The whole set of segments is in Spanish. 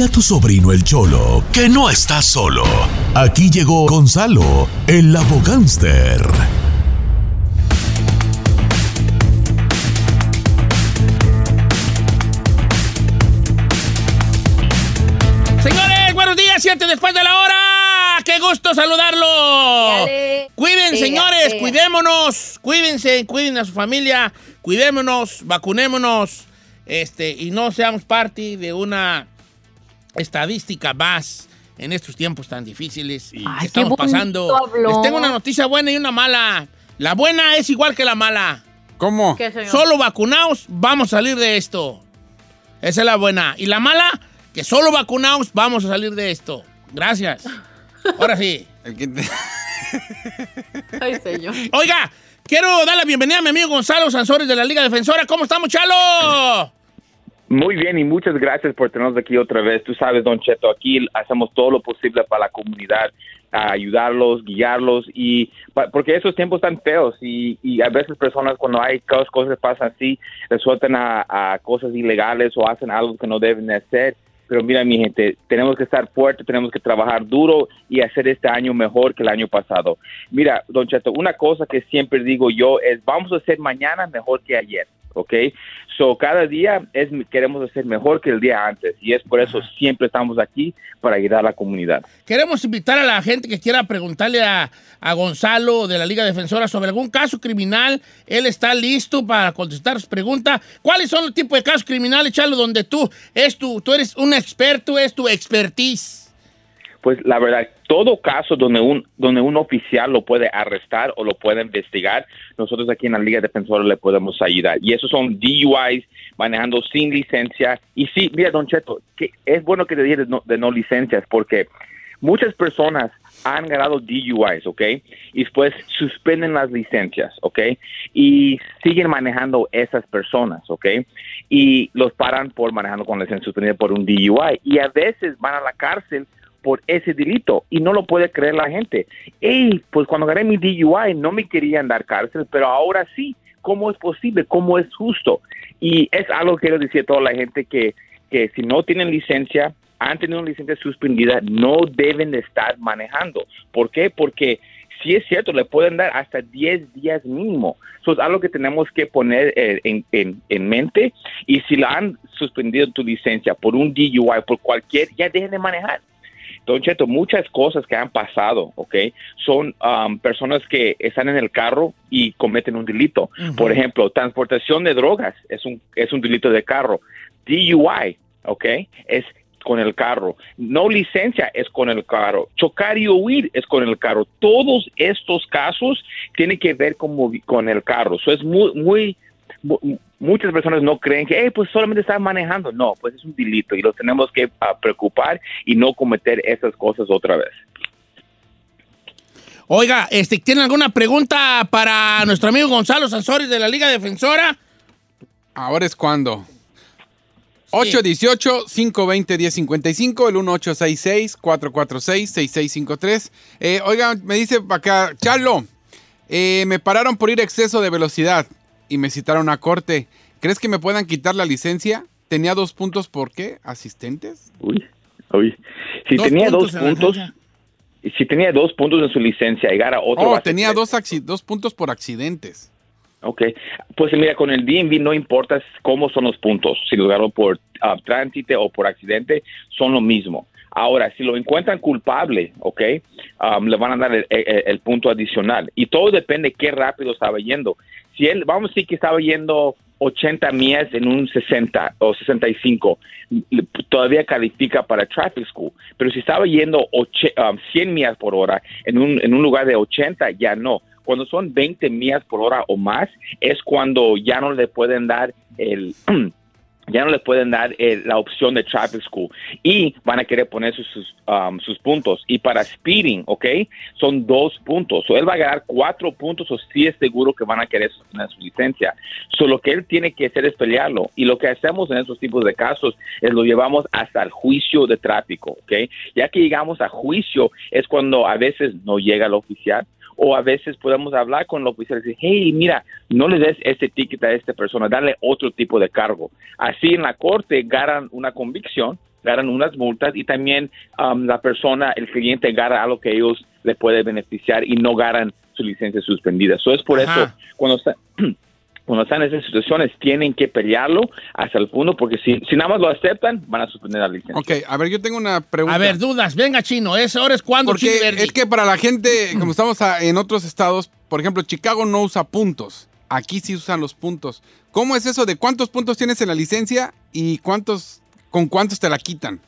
Dile a tu sobrino el Cholo que no está solo. Aquí llegó Gonzalo, el abogánster. Señores, buenos días, siete después de la hora. ¡Qué gusto saludarlo! Dale. Cuiden, señores, pega. cuidémonos, cuídense, cuiden a su familia, cuidémonos, vacunémonos, este, y no seamos parte de una estadística más en estos tiempos tan difíciles y Ay, que estamos pasando. habló. Les tengo una noticia buena y una mala. La buena es igual que la mala. ¿Cómo? ¿Qué, señor? Solo vacunados vamos a salir de esto. Esa es la buena. Y la mala, que solo vacunados vamos a salir de esto. Gracias. Ahora sí. Ay, señor. Oiga, quiero dar la bienvenida a mi amigo Gonzalo Sansores de la Liga Defensora. ¿Cómo estamos, Chalo? Muy bien y muchas gracias por tenernos aquí otra vez. Tú sabes, Don Cheto, aquí hacemos todo lo posible para la comunidad, ayudarlos, guiarlos y porque esos tiempos están feos y, a veces personas cuando hay cos- cosas que pasan así, resueltan a, cosas ilegales o hacen algo que no deben de hacer. Pero mira, mi gente, tenemos que estar fuertes, tenemos que trabajar duro y hacer este año mejor que el año pasado. Mira, Don Cheto, una cosa que siempre digo yo es, vamos a hacer mañana mejor que ayer, ¿ok? So, cada día es, queremos hacer mejor que el día antes y es por eso siempre estamos aquí para ayudar a la comunidad. Queremos invitar a la gente que quiera preguntarle a, a Gonzalo de la Liga Defensora sobre algún caso criminal. Él está listo para contestar su pregunta. ¿Cuáles son los tipos de casos criminales, Chalo, donde tú, es tu, tú eres un experto, es tu expertise? Pues la verdad, todo caso donde un, donde un oficial lo puede arrestar o lo puede investigar, nosotros aquí en la Liga Defensora le podemos ayudar. Y esos son DUIs, manejando sin licencia. Y sí, mira, Don Cheto, que es bueno que te digas de no, de no licencias porque muchas personas han ganado DUIs, ¿ok? Y después suspenden las licencias, ¿ok? Y siguen manejando esas personas, ¿ok? Y los paran por manejando con licencia suspendida por un DUI. Y a veces van a la cárcel por ese delito y no lo puede creer la gente. Hey, pues cuando gané mi DUI no me querían dar cárcel, pero ahora sí. ¿Cómo es posible? ¿Cómo es justo? Y es algo que quiero decir a toda la gente que, que si no tienen licencia, han tenido una licencia suspendida, no deben de estar manejando. ¿Por qué? Porque si es cierto, le pueden dar hasta 10 días mínimo. Eso es algo que tenemos que poner eh, en, en- en mente. Y si la han suspendido tu licencia por un DUI, por cualquier, ya dejen de manejar. Don Cheto, muchas cosas que han pasado, ¿ok? Son um, personas que están en el carro y cometen un delito. Por ejemplo, transportación de drogas es un, es un delito de carro. DUI, ¿ok? Es con el carro. No licencia es con el carro. Chocar y huir es con el carro. Todos estos casos tienen que ver con, con el carro. Eso es muy, muy, mu- muchas personas no creen que, "Eh, pues solamente están manejando. No, pues es un delito y lo tenemos que ah, preocupar y no cometer esas cosas otra vez. Oiga, este, ¿tienen alguna pregunta para nuestro amigo Gonzalo Sansores de la Liga Defensora? Ahora es cuando. 818-520-1055, el 1866-446-6653. Eh, oigan, me dice acá, Charlo, eh, me pararon por ir a exceso de velocidad y me citaron a corte. ¿Crees que me puedan quitar la licencia? Tenía dos puntos, ¿por qué? ¿Asistentes? Uy, uy. Si Dos tenía dos puntos, si tenía dos puntos en su licencia, llegar a otro. Oh, tenía dos, dos puntos por accidentes. Ok, pues mira, con el DMV no importa cómo son los puntos, si lo agarró por ah, tránsito o por accidente, son lo mismo. Ahora, si lo encuentran culpable, ok, um, le van a dar el, el- el punto adicional. Y todo depende qué rápido estaba yendo. Si él, vamos a decir que estaba yendo 80 millas en un 60 o 65, le- todavía califica para traffic school. Pero si estaba yendo oche- um, 100 millas por hora en un, en un lugar de 80, ya no. Cuando son 20 millas por hora o más, es cuando ya no le pueden dar el... ya no le pueden dar eh, la opción de traffic school y van a querer poner sus, um, sus puntos. Y para speeding, ¿ok? Son dos puntos. O él va a ganar cuatro puntos o sí es seguro que van a querer sostener su licencia. So, lo que él tiene que hacer es pelearlo. Y lo que hacemos en esos tipos de casos es lo llevamos hasta el juicio de tráfico, ¿ok? Ya que llegamos a juicio es cuando a veces no llega el oficial o a veces podemos hablar con el oficial y decir, hey, mira, no le des ese ticket a esta persona, dale otro tipo de cargo. Así en la corte ganan una convicción, ganan unas multas y también um, la persona, el cliente, gana algo que ellos le puede beneficiar y no ganan su licencia suspendida. Eso es por Ajá. eso, cuando está- cuando están en esas situaciones, tienen que pelearlo hasta el punto, porque si, si nada más lo aceptan, van a suspender la licencia. Ok, a ver, yo tengo una pregunta. A ver, dudas, venga, chino, es ahora es cuando Porque es que para la gente, como estamos a- en otros estados, por ejemplo, Chicago no usa puntos. Aquí sí usan los puntos. ¿Cómo es eso de cuántos puntos tienes en la licencia y cuántos con cuántos te la quitan?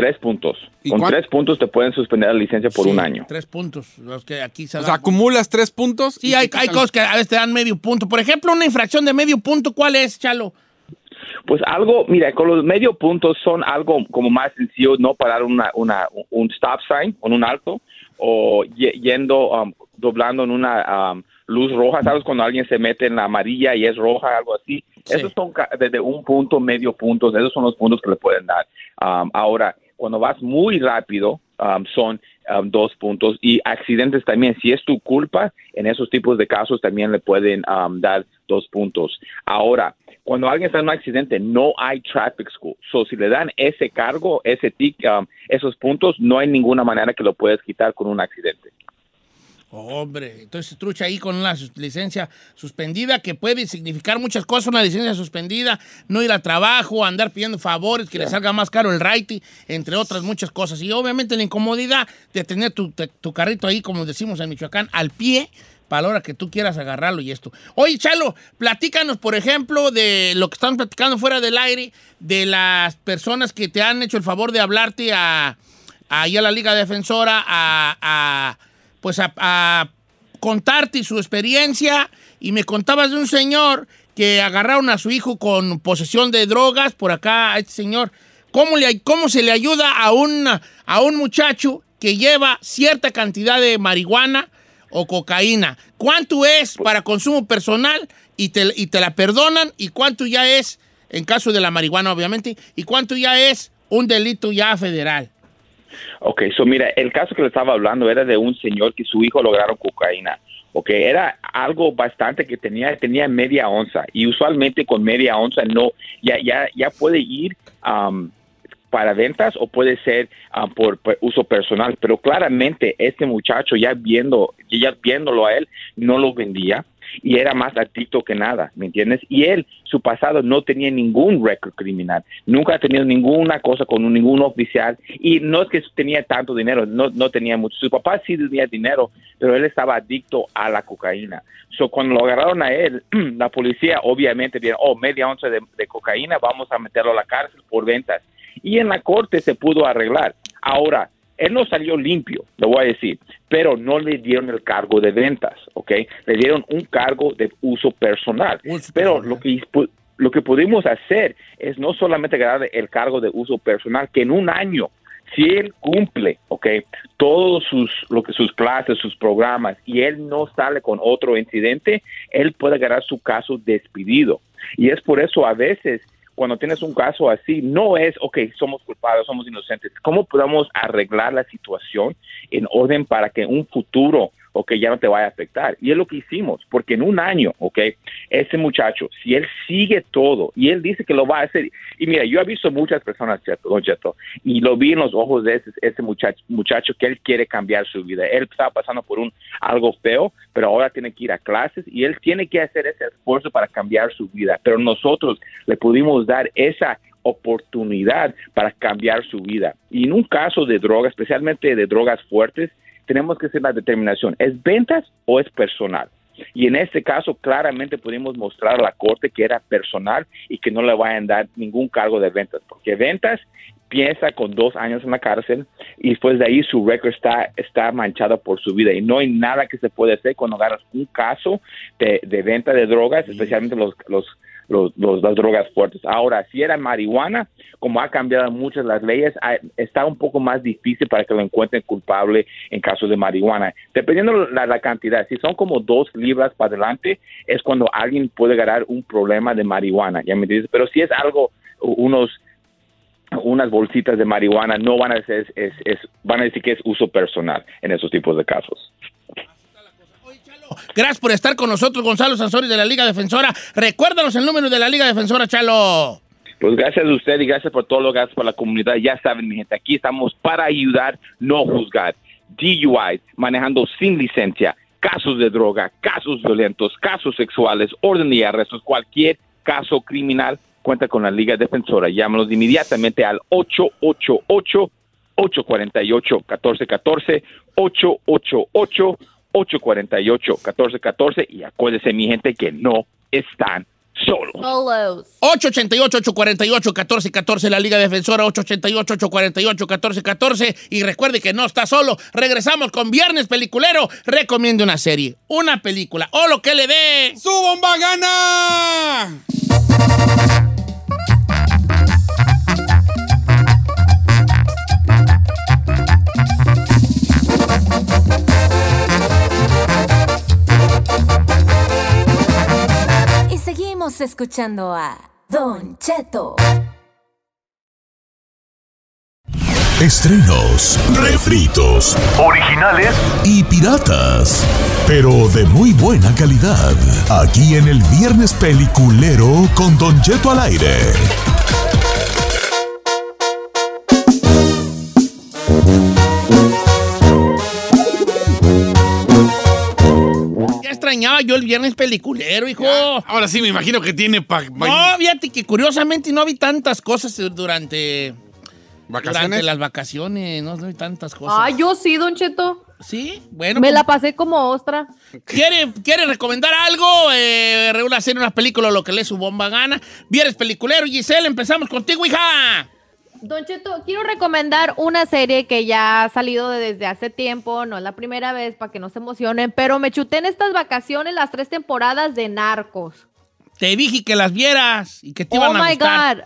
Tres puntos. ¿Y Con tres puntos te pueden suspender la licencia por Sí, un año. Tres puntos, los que aquí se O dan. sea, acumulas tres puntos. Sí, y hay, hay cosas que a veces te dan medio punto. Por ejemplo, una infracción de medio punto, ¿cuál es, Chalo? Pues algo, mira, con los medio puntos son algo como más sencillo, no parar una, una, un stop sign en un alto o ye- yendo, um, doblando en una um, luz roja, ¿sabes? Cuando alguien se mete en la amarilla y es roja, algo así. Sí. Esos son ca- desde un punto, medio puntos, esos son los puntos que le pueden dar. Um, ahora, cuando vas muy rápido, um, son um, dos puntos y accidentes también. Si es tu culpa, en esos tipos de casos también le pueden um, dar dos puntos. Ahora, cuando alguien está en un accidente, no hay traffic school. So, si le dan ese cargo, ese tic, um, esos puntos, no hay ninguna manera que lo puedes quitar con un accidente. Hombre, entonces trucha ahí con una licencia suspendida que puede significar muchas cosas, una licencia suspendida, no ir a trabajo, andar pidiendo favores, que le salga más caro el raite, entre otras muchas cosas. Y obviamente la incomodidad de tener tu, te- tu carrito ahí, como decimos en Michoacán, al pie, para la hora que tú quieras agarrarlo y esto. Oye, Chalo, platícanos, por ejemplo, de lo que están platicando fuera del aire, de las personas que te han hecho el favor de hablarte a, ahí a la Liga Defensora, a, a, pues a, a contarte su experiencia y me contabas de un señor que agarraron a su hijo con posesión de drogas por acá a este señor. ¿Cómo, le, cómo se le ayuda a un, a un muchacho que lleva cierta cantidad de marihuana o cocaína? ¿Cuánto es para consumo personal y te, y te la perdonan? ¿Y cuánto ya es, en caso de la marihuana obviamente, y cuánto ya es un delito ya federal? Ok, so mira, el caso que le estaba hablando era de un señor que su hijo lograron cocaína. Ok, era algo bastante que tenía, tenía media onza y usualmente con media onza no, ya, ya, ya puede ir um, para ventas o puede ser um, por, por uso personal, pero claramente este muchacho ya viendo, ya viéndolo a él, no lo vendía y era más adicto que nada, ¿me entiendes? Y él, su pasado no tenía ningún récord criminal, nunca ha tenido ninguna cosa con ningún oficial y no es que tenía tanto dinero, no, no tenía mucho. Su papá sí tenía dinero, pero él estaba adicto a la cocaína. So, cuando lo agarraron a él, la policía obviamente vieron, oh, media onza de, de cocaína, vamos a meterlo a la cárcel por ventas. Y en la corte se pudo arreglar. Ahora, él no salió limpio, lo voy a decir, pero no le dieron el cargo de ventas, ¿ok? Le dieron un cargo de uso personal. Pero lo que lo que pudimos hacer es no solamente ganar el cargo de uso personal, que en un año, si él cumple, ¿ok? Todos sus, lo que, sus clases, sus programas, y él no sale con otro incidente, él puede ganar su caso despedido. Y es por eso a veces cuando tienes un caso así, no es, ok, somos culpables, somos inocentes. ¿Cómo podemos arreglar la situación en orden para que un futuro, ok, ya no te vaya a afectar? Y es lo que hicimos, porque en un año, ok, ese muchacho, si él sigue todo y él dice que lo va a hacer, y mira, yo he visto muchas personas, don Cheto, y lo vi en los ojos de ese, ese muchacho, muchacho que él quiere cambiar su vida. Él estaba pasando por un algo feo, pero ahora tiene que ir a clases y él tiene que hacer ese esfuerzo para cambiar su vida. Pero nosotros le pudimos dar esa oportunidad para cambiar su vida. Y en un caso de drogas, especialmente de drogas fuertes, tenemos que hacer la determinación, ¿es ventas o es personal? Y en este caso, claramente pudimos mostrar a la corte que era personal y que no le vayan a dar ningún cargo de ventas, porque ventas piensa con dos años en la cárcel y después de ahí su récord está, está manchado por su vida y no hay nada que se puede hacer cuando agarras un caso de, de venta de drogas, especialmente los, los, los, las drogas fuertes. Ahora, si era marihuana, como ha cambiado muchas las leyes, está un poco más difícil para que lo encuentren culpable en caso de marihuana. Dependiendo la, la cantidad, si son como dos libras para adelante, es cuando alguien puede ganar un problema de marihuana, ¿ya me entiendes? Pero si es algo, unos unas bolsitas de marihuana no van a ser es, es- van a decir que es uso personal en esos tipos de casos. Gracias por estar con nosotros, Gonzalo Sansori de la Liga Defensora. Recuérdanos el número de la Liga Defensora, Chalo. Pues gracias a usted y gracias por todo lo que hace por la comunidad. Ya saben, mi gente, aquí estamos para ayudar, no juzgar. DUI, manejando sin licencia, casos de droga, casos violentos, casos sexuales, orden de arrestos, cualquier caso criminal, cuenta con la Liga Defensora. Llámanos inmediatamente al 888 848-1414, 888-848-1414 y acuérdese mi gente que no están solos. Solos. 888-848-1414, la Liga Defensora, 888-848-1414. Y recuerde que no está solo. Regresamos con Viernes Peliculero. Recomiende una serie, una película o lo que le dé. ¡Su bomba gana! Seguimos escuchando a Don Cheto. Estrenos, refritos, originales y piratas. Pero de muy buena calidad. Aquí en el Viernes Peliculero con Don Cheto al aire. Ya extrañaba yo el Viernes Peliculero, hijo. Ahora sí, me imagino que tiene pa- No, fíjate que curiosamente no vi tantas cosas durante, durante vacaciones. las vacaciones. No, no vi tantas cosas. Ah, yo sí, Don Cheto. Sí, bueno. Me pues, la pasé como ostra. ¿Quiere, ¿Quiere recomendar algo? Eh, una serie, una película, o lo que le su bomba gana. Viernes Peliculero, Giselle, empezamos contigo, hija. Don Cheto, quiero recomendar una serie que ya ha salido de- desde hace tiempo, no es la primera vez para que no se emocionen, pero me chuté en estas vacaciones las tres temporadas de Narcos. Te dije que las vieras y que te Oh iban a my gustar. God.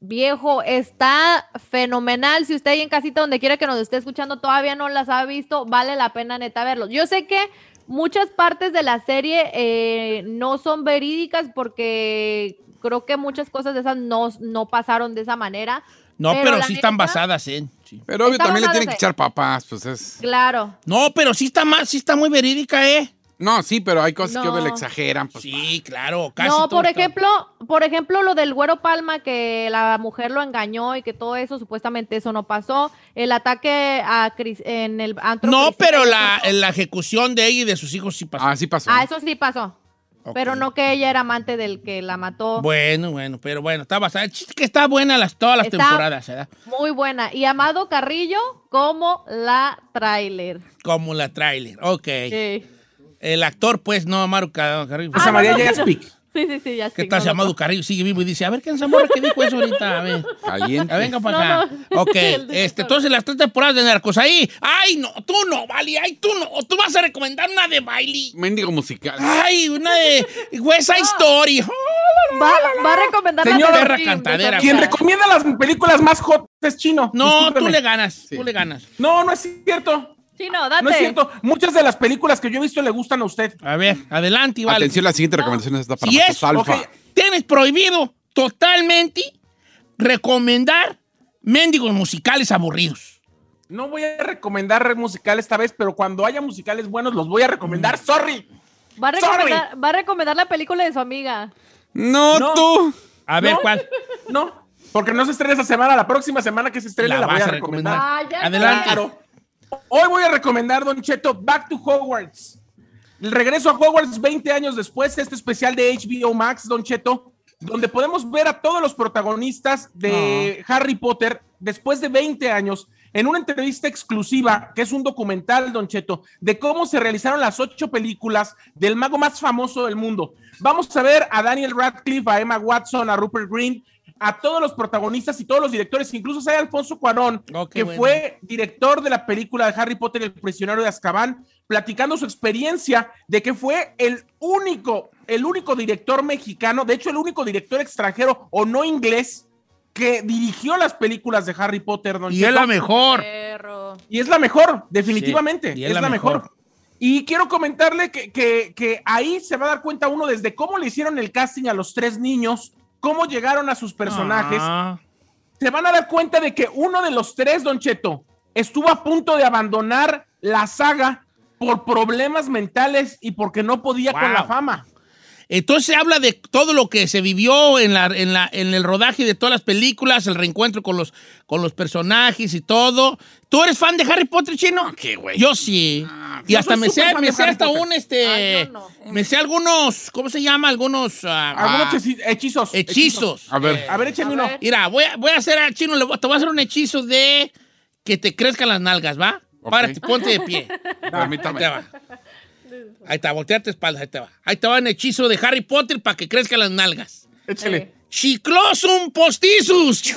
Viejo, está fenomenal. Si usted ahí en casita, donde quiera que nos esté escuchando, todavía no las ha visto, vale la pena neta verlos. Yo sé que muchas partes de la serie eh, no son verídicas porque creo que muchas cosas de esas no, no pasaron de esa manera. No, pero, sí están basadas en. sí. Pero obvio también le tienen que echar papás, pues es. Claro. No, pero sí está más, sí está muy verídica, ¿eh? No, sí, pero hay cosas que No. obvio le exageran. Pues, Sí, claro, casi no, todo por está- ejemplo, por ejemplo, lo del Güero Palma, que la mujer lo engañó y que todo eso, supuestamente eso no pasó. El ataque a en el antro No, pero la, la ejecución de ella y de sus hijos sí pasó. Ah, sí pasó. Ah, eso sí pasó. Pero no que ella era amante del que la mató. Bueno, bueno, pero bueno, está basada. Que está buena las, todas las Está- temporadas, ¿verdad? Muy buena. Y Amado Carrillo como la trailer. Como la trailer. Ok. Sí, El actor, pues, no, Amaro Car- Carrillo. Ah, José María no, no, Jaspic. Sí, sí, sí, ya ¿Qué tal? no Se lo Amado Carrillo sigue vivo y dice, a ver, ¿quién se amor que dijo eso ahorita? A ver. Caliente. Venga para acá. no. Ok, este, entonces las tres temporadas de Narcos ahí. Ay, no, tú no, Vali, ay, tú no. Tú vas a recomendar una de Bailey. Mendigo musical. Ay, una de West Side Story. Va, va a recomendar Señor, la cantadera. de Quien recomienda las películas más hot es chino. No, tú le ganas, Sí. tú le ganas. No, no es cierto. Chino, date. No es cierto. Muchas de las películas que yo he visto le gustan a usted. A ver, adelante, Vali. Atención, la siguiente recomendación está para Si es- Alfa. Tienes prohibido totalmente recomendar mendigos musicales aburridos. No voy a recomendar musical esta vez, pero cuando haya musicales buenos los voy a recomendar. Sorry. Va a, Sorry. recomendar, va a recomendar la película de su amiga. No, No. tú. A ver, No. ¿cuál? No, porque no se estrena esta semana. La próxima semana que se estrene La la, voy vas a a recomendar. recomendar. Ah, ya Adelante. Claro. Hoy voy a recomendar, Don Cheto, Back to Hogwarts. El regreso a Hogwarts 20 años después, este especial de HBO Max, Don Cheto, donde podemos ver a todos los protagonistas de Harry Potter después de 20 años en una entrevista exclusiva, que es un documental, Don Cheto, de cómo se realizaron las ocho películas del mago más famoso del mundo. Vamos a ver a Daniel Radcliffe, a Emma Watson, a Rupert Green, a todos los protagonistas y todos los directores, incluso sale Alfonso Cuarón, Oh, que bueno. fue director de la película de Harry Potter, El prisionero de Azkaban, platicando su experiencia de que fue el único, el único director mexicano, de hecho el único director extranjero o no inglés que dirigió las películas de Harry Potter. Don Y es la mejor. Perro. Y es la mejor, definitivamente. Sí, y es, la mejor. Y quiero comentarle que, que- que ahí se va a dar cuenta uno desde cómo le hicieron el casting a los tres niños, cómo llegaron a sus personajes. Ah, Se van a dar cuenta de que uno de los tres, Don Cheto, estuvo a punto de abandonar la saga por problemas mentales y porque no podía con la fama. Entonces habla de todo lo que se vivió en, la, en, la, en el rodaje de todas las películas, el reencuentro con los, con los personajes y todo. ¿Tú eres fan de Harry Potter, chino? ¿Qué, güey? Yo sí. y yo hasta me sé, me sé hasta Potter. un este. Ah, no. Me sé algunos, ¿cómo se llama? Algunos ah, Algunos ah, hechi- hechizos. hechizos. A ver. A ver, échame uno. Mira, voy a, voy a hacer al chino, le voy- te voy a hacer un hechizo de que te crezcan las nalgas, ¿va? Ok. Párate, ponte de pie. Permítame. Te va. Ahí está, volteate espalda, ahí te va. Ahí te va un hechizo de Harry Potter para que crezcan las nalgas. Échale. Chiclosum postizus.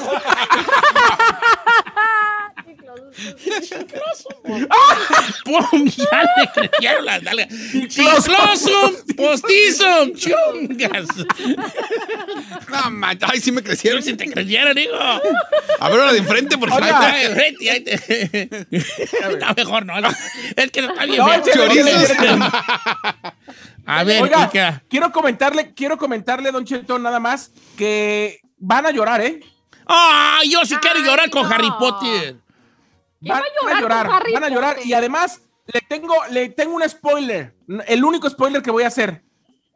¡Pum! Ya le crecieron las nalgas. Chiclosum postizum. Chungas. No, man, ay, sí me crecieron. Si te crecieron, hijo. A ver, ahora de enfrente, por favor. Ahí está, enfrente, ahí te- No, mejor no. Es que no está bien. No, Chorizos. A ver, quiero comentarle, quiero comentarle, Don Cheto, nada más, que van a llorar, ¿eh? ¡Ah! yo sí quiero Ay, llorar con no. Harry Potter. ¿Quién va a llorar van a llorar. Y además, le tengo, le tengo un spoiler. El único spoiler que voy a hacer.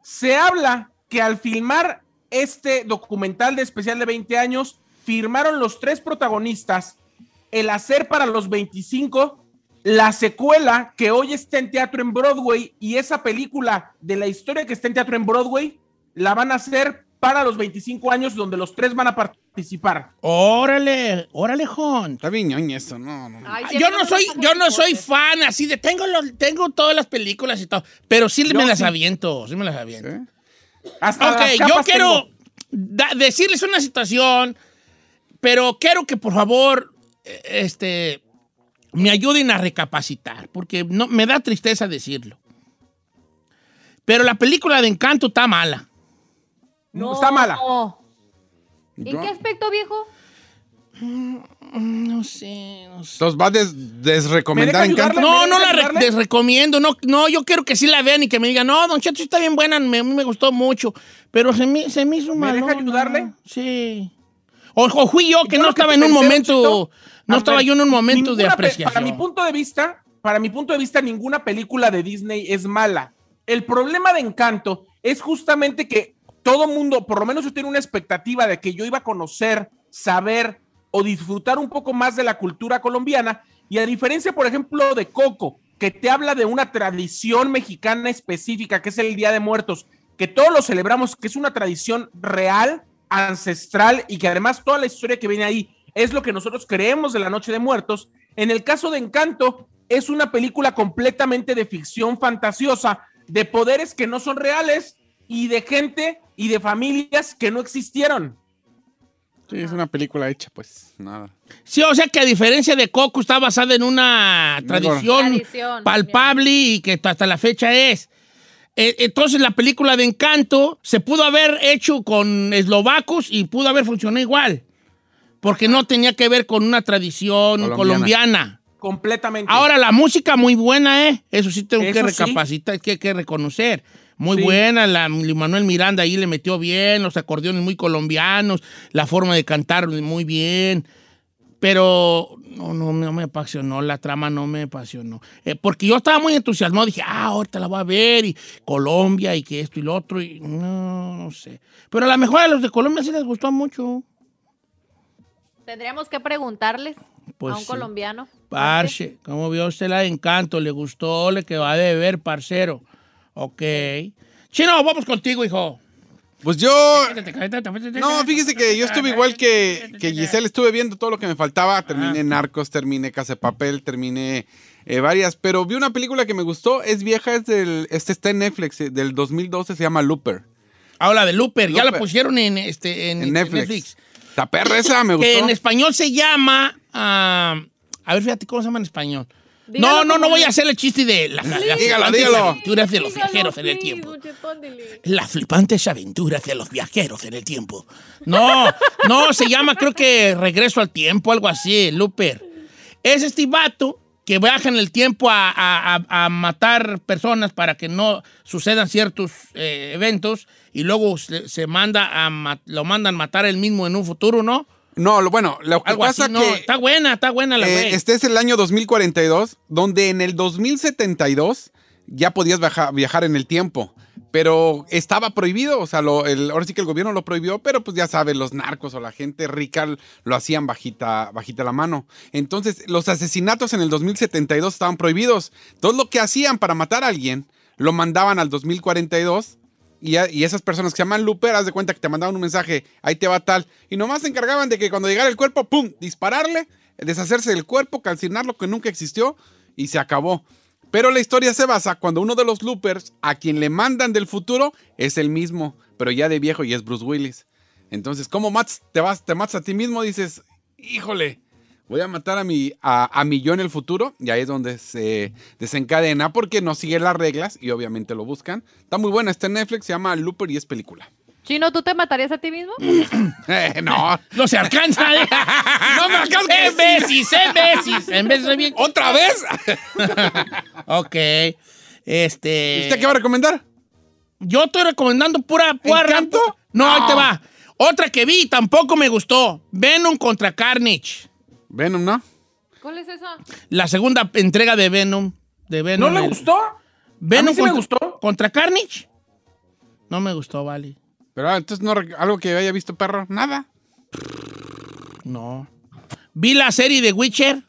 Se habla que al filmar este documental de especial de 20 años, firmaron los tres protagonistas el hacer para los 25 la secuela que hoy está en teatro en Broadway y esa película de la historia que está en teatro en Broadway la van a hacer para los 25 años donde los tres van a participar. Órale, órale, Jon. Está bien ñoño eso, no, no. no. Ay, Yo no soy, yo no soy fan así de tengo los, tengo todas las películas y todo, pero sí Yo me las aviento, sí me las aviento. ¿Eh? Hasta Ok, las yo quiero decirles una situación, pero quiero que por favor, eh, este, me ayuden a recapacitar, porque no, me da tristeza decirlo. Pero la película de Encanto está mala. No. Está mala. ¿En qué aspecto, viejo? No sé, no sé. Los va a des- desrecomendar ¿Me en canto. No, ¿Me no la re- ayudarle? les recomiendo. No, no, yo quiero que sí la vean y que me digan, no, Don Cheto sí está bien buena, me, me gustó mucho. Pero se me, se me hizo ¿Me mal. deja ayudarle? Sí. O, o fui yo que Yo no que estaba en un momento, no estaba ver, yo en un momento de apreciación. Para mi punto de vista, para mi punto de vista, ninguna película de Disney es mala. El problema de Encanto es justamente que todo mundo, por lo menos yo tenía una expectativa de que yo iba a conocer, saber o disfrutar un poco más de la cultura colombiana. Y a diferencia, por ejemplo, de Coco, que te habla de una tradición mexicana específica, que es el Día de Muertos, que todos lo celebramos, que es una tradición real, ancestral y que además toda la historia que viene ahí es lo que nosotros creemos de la Noche de Muertos. En el caso de Encanto, es una película completamente de ficción fantasiosa, de poderes que no son reales y de gente y de familias que no existieron. Sí, es una película hecha, pues, nada. Sí, o sea que a diferencia de Coco está basada en una tradición Tradición, palpable y que hasta la fecha es. Eh, Entonces la película de Encanto se pudo haber hecho con eslovacos y pudo haber funcionado igual. Porque no tenía que ver con una tradición Colombiana. colombiana. Completamente. Ahora la música muy buena, ¿eh? Eso sí tengo que Eso sí. recapacitar, que, que reconocer. Muy Sí. buena, la Manuel Miranda ahí le metió bien, los acordeones muy colombianos, la forma de cantar muy bien. Pero no, no, no me apasionó, la trama no me apasionó. Eh, porque yo estaba muy entusiasmado, dije, ah, ahorita la voy a ver, y Colombia, y que esto y lo otro, y no, no sé. Pero a lo mejor a los de Colombia sí les gustó mucho. Tendríamos que preguntarles Pues a un sí. colombiano. Parche, ¿cómo vio usted la de encanto? ¿Le gustó? ¿Le que va a beber, parcero? Ok. Chino, vamos contigo, hijo. Pues yo. No, fíjese que yo estuve igual que, que Giselle, estuve viendo todo lo que me faltaba. Terminé Narcos, terminé Casa de Papel, terminé eh, varias, pero vi una película que me gustó, es vieja, es del, este está en Netflix, eh, del 2012, se llama Looper, Habla de Looper, ya la pusieron en, este, en, en Netflix. Netflix. La perra esa me Que gustó. en español se llama. ah, a ver, fíjate cómo se llama en español. Dígalo no, no, no voy a hacer el chiste de las las Dígalo, flipantes dígalo. aventuras de los Dígalo, viajeros en el tiempo. Las flipantes aventuras de los viajeros en el tiempo. No, no, se llama creo que Regreso al Tiempo, algo así, Looper. Es este vato que viaja en el tiempo a, a- a- matar personas para que no sucedan ciertos eh, eventos y luego se, se manda a lo mandan matar él mismo en un futuro, ¿no? No, lo, bueno, lo que pasa así, no. que Está buena, está buena la eh, este es el año 2042, donde en el 2072 ya podías viaja- viajar en el tiempo. pero estaba prohibido, o sea, lo, el, ahora sí que el gobierno lo prohibió, pero pues ya sabes, los narcos o la gente rica lo hacían bajita, bajita la mano. Entonces, los asesinatos en el 2072 estaban prohibidos. Todo lo que hacían para matar a alguien, lo mandaban al 2042 y, esas personas que se llaman Luper, haz de cuenta que te mandaban un mensaje, ahí te va tal, y nomás se encargaban de que cuando llegara el cuerpo, ¡pum!, dispararle, deshacerse del cuerpo, calcinar lo que nunca existió y se acabó. Pero la historia se basa cuando uno de los loopers, a quien le mandan del futuro, es el mismo, pero ya de viejo y es Bruce Willis. Entonces, ¿cómo matas, te, vas, te matas a ti mismo? Dices, híjole, voy a matar a mi, a, a mi yo en el futuro. Y ahí es donde se desencadena porque no sigue las reglas y obviamente lo buscan. Está muy buena, está en Netflix, se llama Looper y es película. Chino, ¿tú te matarías a ti mismo? Eh, no, No se alcanza. ¿eh? No me alcanza En veces, en veces. En veces bien. ¿otra vez? Ok. Este. ¿Usted qué va a recomendar? Yo estoy recomendando pura. pura ¿Encanto? No, ahí te No. va. Otra que vi y tampoco me gustó. Venom contra Carnage. Venom, ¿no? ¿Cuál es esa? La segunda entrega de Venom. De ¿No Venom. le El- gustó? Venom A mí sí me contra, gustó. contra Carnage. No me gustó, vale. Pero ah, entonces no, rec- algo que haya visto perro, nada. No. Vi la serie de Witcher.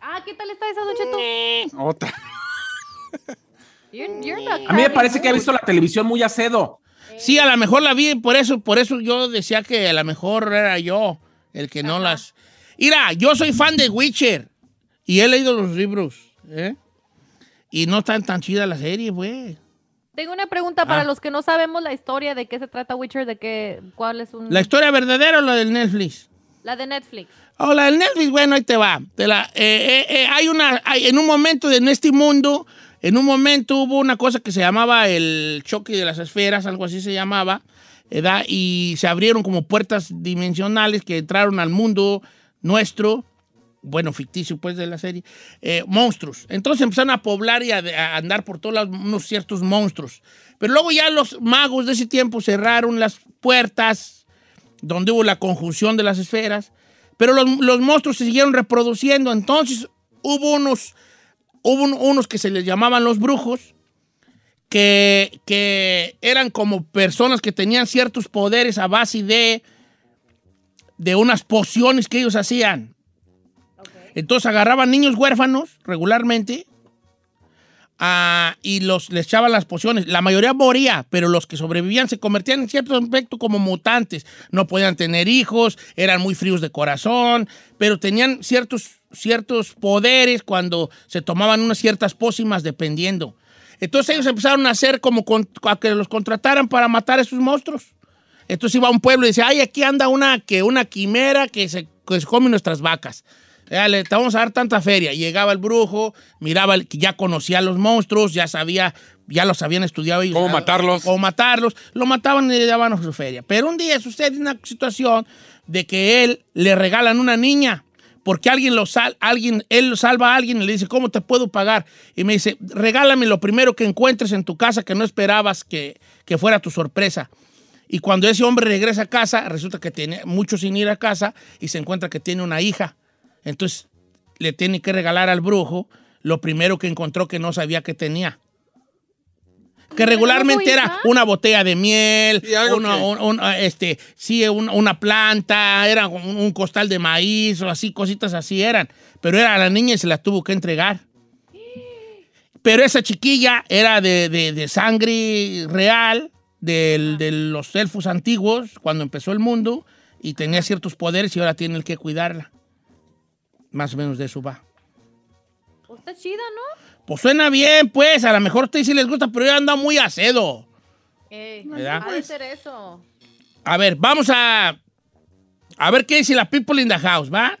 Ah, ¿qué tal está esa, Don Cheto? Otra. You're- you're not A mí me parece que ha visto la televisión muy acedo. Sí, a lo mejor la vi, por eso, por eso yo decía que a lo mejor era yo el que no las. Mira, yo soy fan de Witcher y he leído los libros, ¿eh? Y no tan tan chida la serie, güey. Tengo una pregunta para Ah. los que no sabemos la historia de qué se trata Witcher, de qué, cuál es un... ¿La historia verdadera o la del Netflix? La de Netflix. Oh, la del Netflix, bueno, ahí te va. Te la- eh, eh, eh, hay una, hay- en un momento de en este mundo, en un momento hubo una cosa que se llamaba el choque de las esferas, algo así se llamaba, ¿verdad? y se abrieron como puertas dimensionales que entraron al mundo nuestro, bueno, ficticio pues de la serie, eh, monstruos. Entonces empezaron a poblar y a, andar por todos lados unos ciertos monstruos. Pero luego ya los magos de ese tiempo cerraron las puertas donde hubo la conjunción de las esferas, pero los, los monstruos se siguieron reproduciendo. Entonces hubo unos, hubo un- unos que se les llamaban los brujos, que, que eran como personas que tenían ciertos poderes a base de, de unas pociones que ellos hacían. Entonces agarraban niños huérfanos regularmente ah, y los, les echaban las pociones. La mayoría moría, pero los que sobrevivían se convertían en cierto aspecto como mutantes. No podían tener hijos, eran muy fríos de corazón, pero tenían ciertos, ciertos poderes cuando se tomaban unas ciertas pócimas dependiendo. Entonces ellos empezaron a hacer como con- a que los contrataran para matar a esos monstruos. Entonces iba a un pueblo y decía, ay, aquí anda una, que, una quimera que se, que se come nuestras vacas. Dale, te vamos a dar tanta feria. Llegaba el brujo, miraba, el- que ya conocía a los monstruos, ya sabía, ya los habían estudiado. ellos, ¿Cómo matarlos? Cómo matarlos. Lo mataban y le daban su feria. Pero un día sucede una situación de que él le regalan una niña. Porque alguien lo sal, alguien, él lo salva a alguien y le dice, ¿cómo te puedo pagar? Y me dice, regálame lo primero que encuentres en tu casa que no esperabas que, que fuera tu sorpresa. Y cuando ese hombre regresa a casa, resulta que tiene mucho sin ir a casa y se encuentra que tiene una hija. Entonces le tiene que regalar al brujo lo primero que encontró que no sabía que tenía. Que regularmente era una botella de miel, una, que- un- un- este, sí, un- una planta, era un, un costal de maíz o así, cositas así eran. Pero era la niña y se la tuvo que entregar. Pero esa chiquilla era de, de- de sangre real del- de los elfos antiguos cuando empezó el mundo y tenía ciertos poderes y ahora tiene el que cuidarla. Más o menos de eso va. Pues está chida, ¿no? Pues suena bien, pues. A lo mejor a ustedes sí les gusta, pero yo ando muy acedo. Eh, ¿Verdad? ha de ser eso. A ver, vamos a. A ver qué dice la People in the House, ¿va?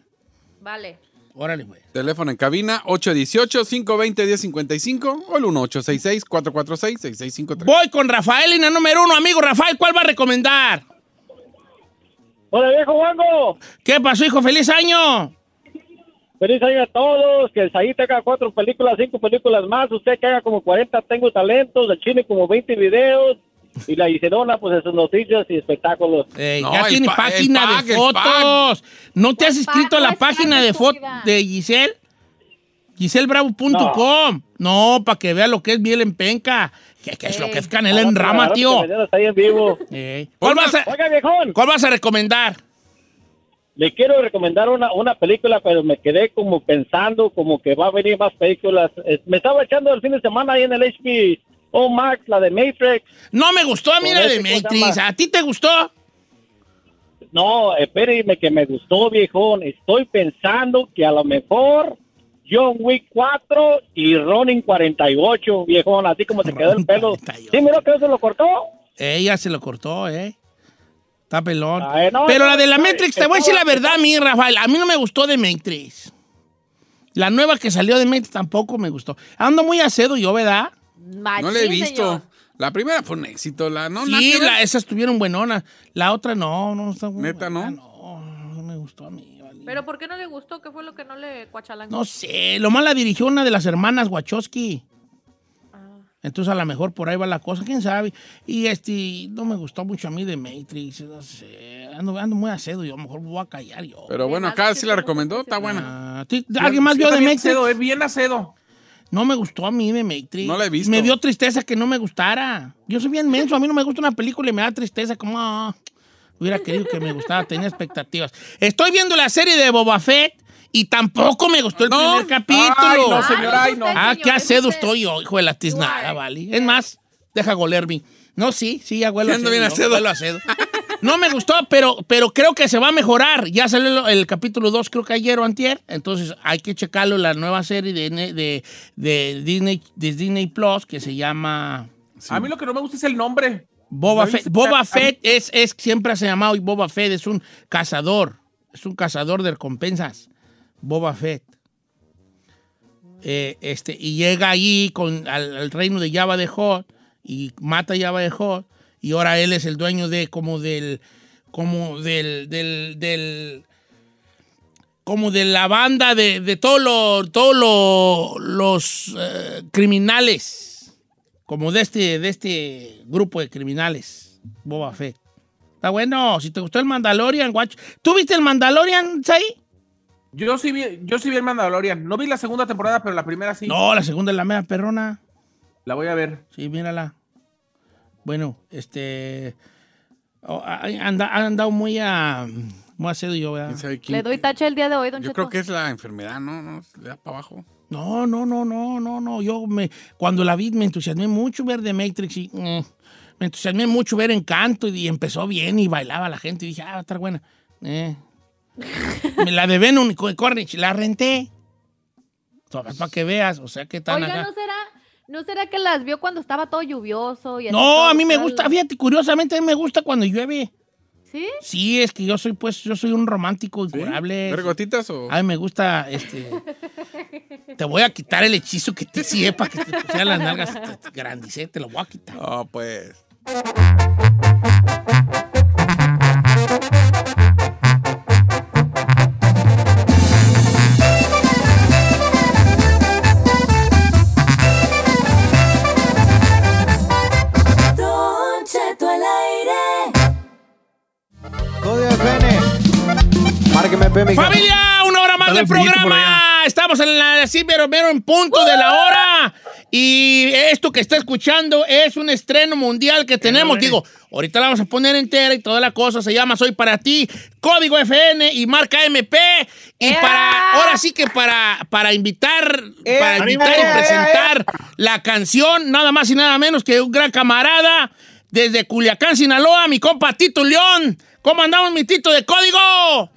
Vale. Órale, güey. Teléfono en cabina 818-520-1055 o el 1866-446-6653. Voy con Rafael, línea número uno. Amigo Rafael, ¿cuál va a recomendar? Hola viejo Wango, ¿Qué pasó, hijo? ¡Feliz año! feliz año a todos, que el Saí tenga cuatro películas, cinco películas más, usted que haga como 40 Tengo Talentos, el Chile como 20 videos, y la Isidona pues en sus noticias y espectáculos. Eh, No, ya tiene pa- página pack, de fotos. ¿No te has inscrito a la no es página de fotos de Giselle? GiselleBravo.com. No, para que vea lo que es miel en penca. Que, que es lo que es canela en rama, tío. ahí en vivo. ¿Cuál, vas a, Oiga, viejón, ¿Cuál vas a recomendar? le quiero recomendar una, una película, pero me quedé como pensando como que va a venir más películas. Me estaba echando el fin de semana ahí en el HBO Max, la de Matrix. No me gustó a mí la de ese, ¿cómo se Matrix. ¿A ti te gustó? No, espéreme que me gustó, viejón. Estoy pensando que a lo mejor John Wick 4 y Ronin 48, viejón, así como se quedó el pelo. 48. ¿Sí miró que se lo cortó? Ella se lo cortó, ¿eh? Está pelón. Ay, no, Pero no, la de la no, Matrix, te voy a decir la verdad a mí, Rafael. A mí no me gustó de Matrix. La nueva que salió de Matrix tampoco me gustó. Ando muy acedo yo, ¿verdad? No le he visto. La primera fue un éxito. La, no, sí, la- esas estuvieron buenonas. La otra no, no está muy Neta, buena, ¿no? No, no me gustó a mí. vale. Pero ¿por qué no le gustó? ¿Qué fue lo que no le cuachalangó? No sé, lo más la dirigió una de las hermanas Wachowski. Ah. Entonces a lo mejor por ahí va la cosa, quién sabe. Y este, no me gustó mucho a mí de Matrix, no sé. Ando, ando muy acedo, yo a lo mejor me voy a callar yo. Pero bueno, acá sí la recomendó, está buena. Ah, ¿ti- ¿Alguien más vio de bien Matrix? acedo, es bien acedo. No me gustó a mí de Matrix. No la he visto. Me dio tristeza que no me gustara. Yo soy bien menso, a mí no me gusta una película y me da tristeza, como ah, hubiera querido que me gustara, tenía expectativas. Estoy viendo la serie de Boba Fett y tampoco me gustó el No. primer capítulo. Ay, no, Ah, señor, es ay, no. Ah, qué acedo estoy yo, hijo de la tiznada? ¿vale? Es más, deja golerme. No, sí, sí, Sí, ando bien acedo. huelo acedo. No me gustó, pero, pero creo que se va a mejorar. Ya salió el, el capítulo 2, creo que ayer o antier. Entonces hay que checarlo, la nueva serie de, de, de Disney, de Disney Plus que se llama A mí lo que no me gusta es el nombre. Boba ¿No Fett. Boba Fett es, es, siempre se ha llamado y Boba Fett es un cazador. Es un cazador de recompensas. Boba Fett. Eh, este, y llega ahí con, al, al reino de Java de Hot y mata a Java de Hot y ahora él es el dueño de como del como del del, del como de la banda de, de todos lo- los eh, criminales como de este de este grupo de criminales Boba Fett está bueno si te gustó el Mandalorian watch ¿tú viste el Mandalorian Sai? Yo sí vi, yo sí vi el Mandalorian. No vi la segunda temporada, pero la primera sí. no la segunda es la mera perrona La voy a ver. Sí, mírala. Bueno, este. oh, ha- anda, ha andado muy a. Muy acedo yo, ¿verdad? Le doy tache el día de hoy, don Yo Cheto. creo que es la enfermedad, ¿no? ¿no? Le da para abajo. No, no, no, no, no, no. Yo me. Cuando la vi me entusiasmé mucho ver de Matrix y. mm, me entusiasmé mucho ver Encanto y empezó bien y bailaba la gente y dije, ah, va a estar buena. Eh. Me la de Venom Cornish, la renté. Para que veas, o sea, que tan Oiga, acá. ¿no será, ¿no será que las vio cuando estaba todo lluvioso? Y No, todo a mí me gusta, fíjate, curiosamente a mí me gusta cuando llueve. ¿Sí? Sí, es que yo soy, pues, yo soy un romántico incurable. ¿Ver gotitas o...? A mí me gusta, este... te voy a quitar el hechizo que te hacía para que te pusieran las nalgas te- grandicé, te lo voy a quitar. Oh, pues. Mi ¡Familia! ¡Una hora más del programa! Estamos en la, mero, mero en punto de la hora. Y esto que está escuchando es un estreno mundial que tenemos. Digo, ahorita la vamos a poner entera y toda la cosa. Se llama Soy para ti, código FN y marca MP. Y para, ahora sí que para, para invitar, para invitar ¡Ea, y presentar la canción, nada más y nada menos que un gran camarada desde Culiacán, Sinaloa, mi compa Tito León. ¿Cómo andamos, mi Tito de código?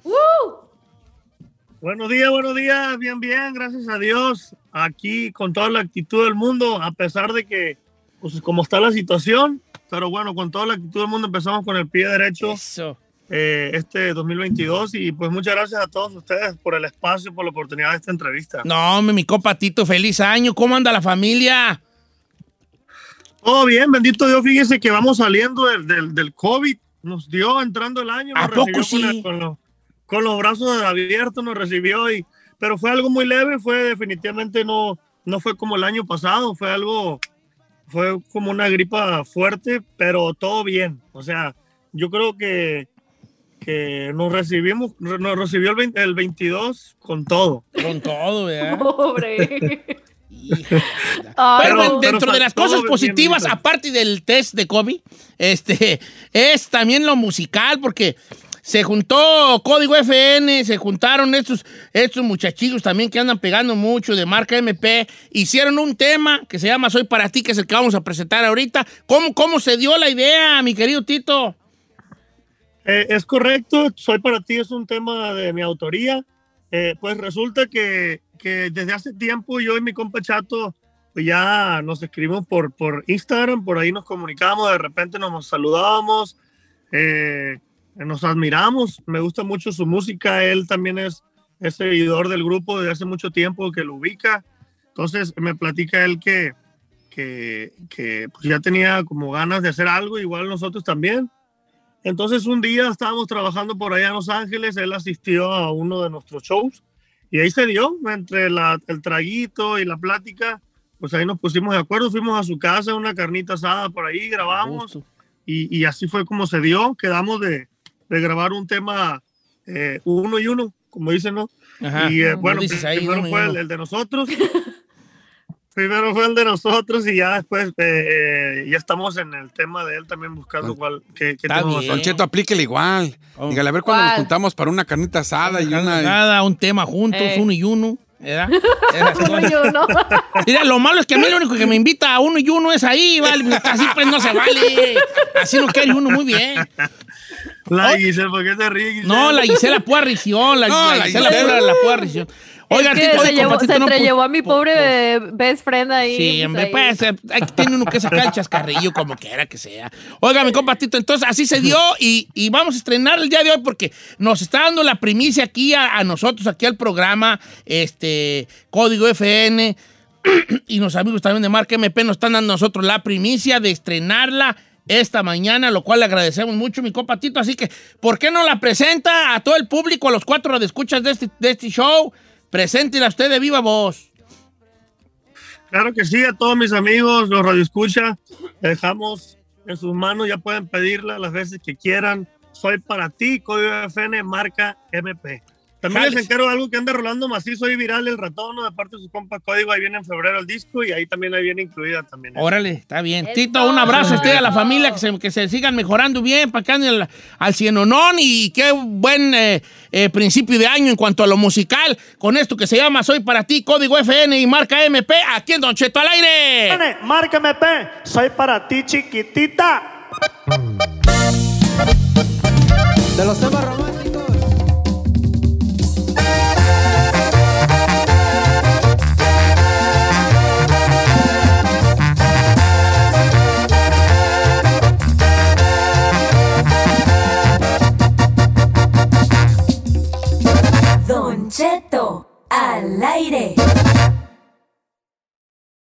Buenos días, buenos días, bien, bien, gracias a Dios. Aquí con toda la actitud del mundo, a pesar de que, pues como está la situación, pero bueno, con toda la actitud del mundo empezamos con el pie derecho Eso. eh, este 2022 y pues muchas gracias a todos ustedes por el espacio, por la oportunidad de esta entrevista. No, mi compa Tito, feliz año. ¿Cómo anda la familia? Todo bien, bendito Dios, fíjese que vamos saliendo del, del, del COVID, nos dio entrando el año, ¿A nos poco recibió con, sí? el- con los, con los brazos abiertos, nos recibió, y, pero fue algo muy leve, fue definitivamente no, no fue como el año pasado, fue algo, fue como una gripa fuerte, pero todo bien, o sea, yo creo que que nos recibimos, nos recibió el, 20 el 22 con todo. Con todo, ¿verdad? Pobre. Pero Ay, no. dentro pero de las cosas positivas, aparte del test de COVID, este, es también lo musical, porque se juntó Código FN, se juntaron estos, estos muchachillos también que andan pegando mucho de marca MP, hicieron un tema que se llama Soy para ti, que es el que vamos a presentar ahorita. ¿Cómo, cómo se dio la idea, mi querido Tito? Eh, es correcto, Soy para ti es un tema de mi autoría. Eh, pues resulta que, que desde hace tiempo yo y mi compa Chato pues ya nos escribimos por, por Instagram, por ahí nos comunicamos, de repente nos saludábamos, eh, nos admiramos, me gusta mucho su música, él también es, es seguidor del grupo desde hace mucho tiempo que lo ubica, entonces me platica él que, que, que pues ya tenía como ganas de hacer algo, igual nosotros también. Entonces un día estábamos trabajando por allá en Los Ángeles, él asistió a uno de nuestros shows y ahí se dio, entre la- el traguito y la plática, pues ahí nos pusimos de acuerdo, fuimos a su casa, una carnita asada por ahí, grabamos y, y así fue como se dio, quedamos de, de grabar un tema eh, uno y uno, como dicen, ¿no? Ajá. Y eh, bueno, ahí, primero fue el, el de nosotros. Primero fue el de nosotros y ya después eh, eh, ya estamos en el tema de él también buscando cuál, qué, qué Está bien. Don Cheto, aplíquele igual. Dígale, a ver cuándo nos juntamos para una carnita asada y una... Cada un tema juntos, Ey. uno y uno. ¿verdad? Esas Uno cosas. y uno. Mira, lo malo es que a mí lo único que me invita a uno y uno es ahí, ¿vale? Así pues no se vale. Así no quiere uno muy bien. La Oh. Giselle, ¿por qué te ríes? Giselle? No, la Gisela Puarrición, la, No, la la Gisela Gisela. Pura, la Puarrición. Oigan, Es que se, llevó, compatito, se no, pues, a mi pues, pobre best friend ahí. Sí, hombre, pues, pues, eh, tiene uno que sacar el chascarrillo como quiera que sea. Oiga, mi compatito, entonces así se dio y, y vamos a estrenar el día de hoy porque nos está dando la primicia aquí a, a nosotros, aquí al programa, este, Código FN y los amigos también de Marca MP nos están dando a nosotros la primicia de estrenarla esta mañana, lo cual le agradecemos mucho, mi compatito. Así que, ¿por qué no la presenta a todo el público, a los cuatro radioescuchas de este, de este show? Preséntela usted de viva voz. Claro que sí, a todos mis amigos, los radioescucha, dejamos en sus manos, ya pueden pedirla las veces que quieran. Soy para ti, código FN, marca MP. También Jales. les encargo algo que anda rolando macizo y viral, el ratón, ¿no? de parte de su compa Código, ahí viene en febrero el disco y ahí también ahí viene incluida también. Órale, está bien. Eso. Tito, un abrazo a usted y a la familia, que se, que se sigan mejorando bien, para que anden al, al cienonón y qué buen eh, eh, principio de año en cuanto a lo musical, con esto que se llama Soy para ti, Código FN y marca MP, aquí en Don Cheto al aire. Marca MP, soy para ti chiquitita. De los temas románticos. Don Cheto al aire.